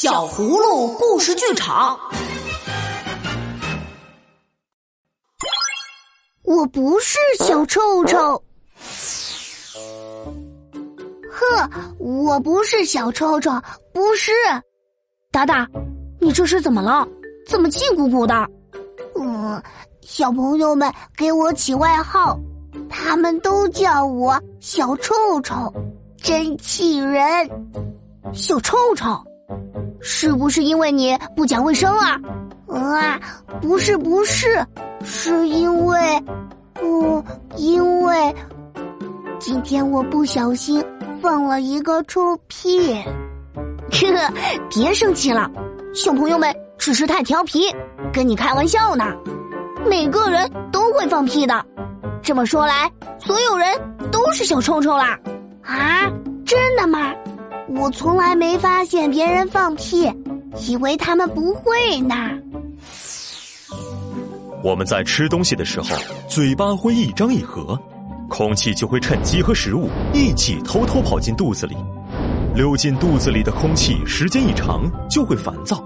小葫芦故事剧场。我不是小臭臭。呵，我不是小臭臭，不是。达达，你这是怎么了？怎么气鼓鼓的？嗯，小朋友们给我起外号，他们都叫我小臭臭，真气人。小臭臭，是不是因为你不讲卫生啊？啊，不是不是，是因为，嗯，因为今天我不小心。放了一个臭屁，呵呵，别生气了，小朋友们只是太调皮，跟你开玩笑呢。每个人都会放屁的，这么说来，所有人都是小臭臭啦。啊，真的吗？我从来没发现别人放屁，以为他们不会呢。我们在吃东西的时候，嘴巴会一张一合。空气就会趁机和食物一起偷偷跑进肚子里，溜进肚子里的空气时间一长就会烦躁，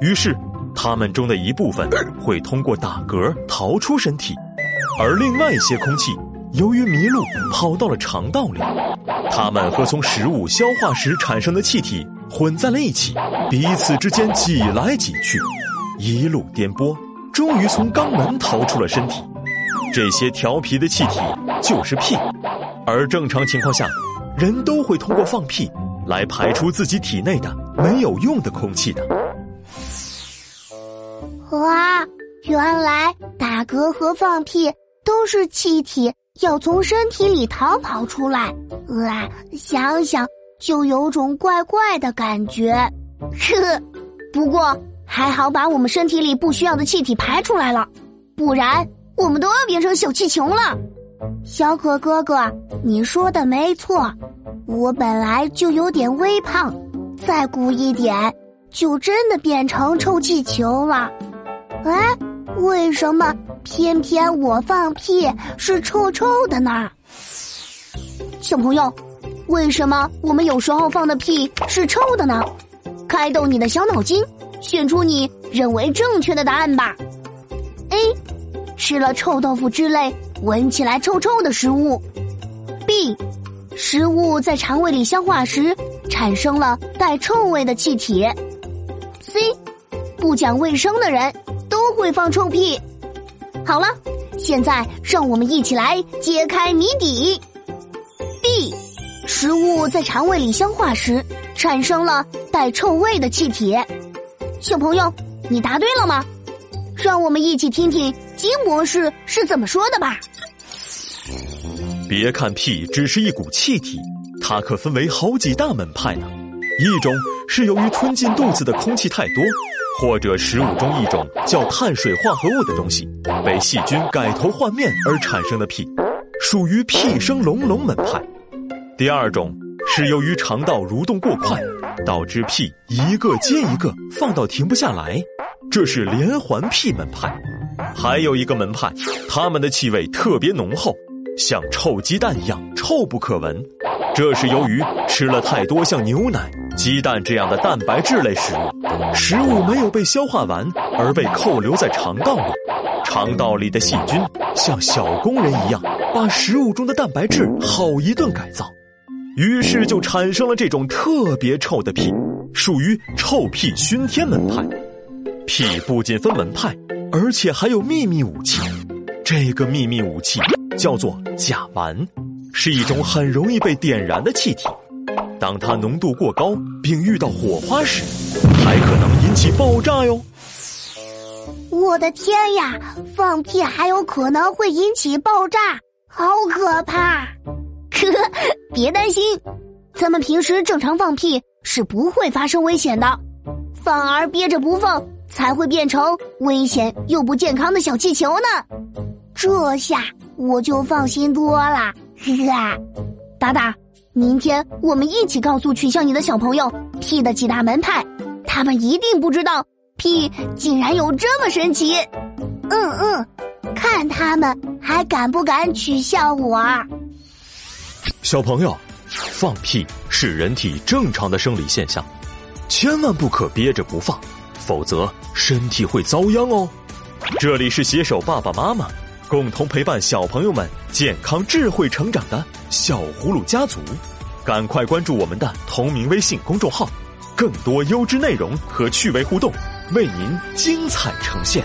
于是它们中的一部分会通过打嗝逃出身体，而另外一些空气由于迷路跑到了肠道里，它们和从食物消化时产生的气体混在了一起，彼此之间挤来挤去，一路颠簸，终于从肛门逃出了身体。这些调皮的气体就是屁，而正常情况下，人都会通过放屁来排出自己体内的没有用的空气的。哇，原来打嗝和放屁都是气体要从身体里逃跑出来，啊，想想就有种怪怪的感觉。呵，不过还好把我们身体里不需要的气体排出来了，不然。我们都要变成小气球了，小可哥哥，你说的没错，我本来就有点微胖，再鼓一点，就真的变成臭气球了。哎，为什么偏偏我放屁是臭臭的呢？小朋友，为什么我们有时候放的屁是臭的呢？开动你的小脑筋，选出你认为正确的答案吧。A。吃了臭豆腐之类闻起来臭臭的食物，B，食物在肠胃里消化时产生了带臭味的气体，C，不讲卫生的人都会放臭屁。好了，现在让我们一起来揭开谜底。B，食物在肠胃里消化时产生了带臭味的气体。小朋友，你答对了吗？让我们一起听听。金博士是怎么说的吧？别看屁只是一股气体，它可分为好几大门派呢。一种是由于吞进肚子的空气太多，或者食物中一种叫碳水化合物的东西被细菌改头换面而产生的屁，属于屁声隆隆门派。第二种是由于肠道蠕动过快，导致屁一个接一个放到停不下来，这是连环屁门派。还有一个门派，他们的气味特别浓厚，像臭鸡蛋一样臭不可闻。这是由于吃了太多像牛奶、鸡蛋这样的蛋白质类食物，食物没有被消化完而被扣留在肠道里。肠道里的细菌像小工人一样，把食物中的蛋白质好一顿改造，于是就产生了这种特别臭的屁，属于臭屁熏天门派。屁不仅分门派。而且还有秘密武器，这个秘密武器叫做甲烷，是一种很容易被点燃的气体。当它浓度过高并遇到火花时，还可能引起爆炸哟。我的天呀，放屁还有可能会引起爆炸，好可怕！呵呵，别担心，咱们平时正常放屁是不会发生危险的，反而憋着不放。才会变成危险又不健康的小气球呢，这下我就放心多了。哈，达达，明天我们一起告诉取笑你的小朋友屁的几大门派，他们一定不知道屁竟然有这么神奇。嗯嗯，看他们还敢不敢取笑我。小朋友，放屁是人体正常的生理现象。千万不可憋着不放，否则身体会遭殃哦。这里是携手爸爸妈妈，共同陪伴小朋友们健康智慧成长的小葫芦家族，赶快关注我们的同名微信公众号，更多优质内容和趣味互动为您精彩呈现。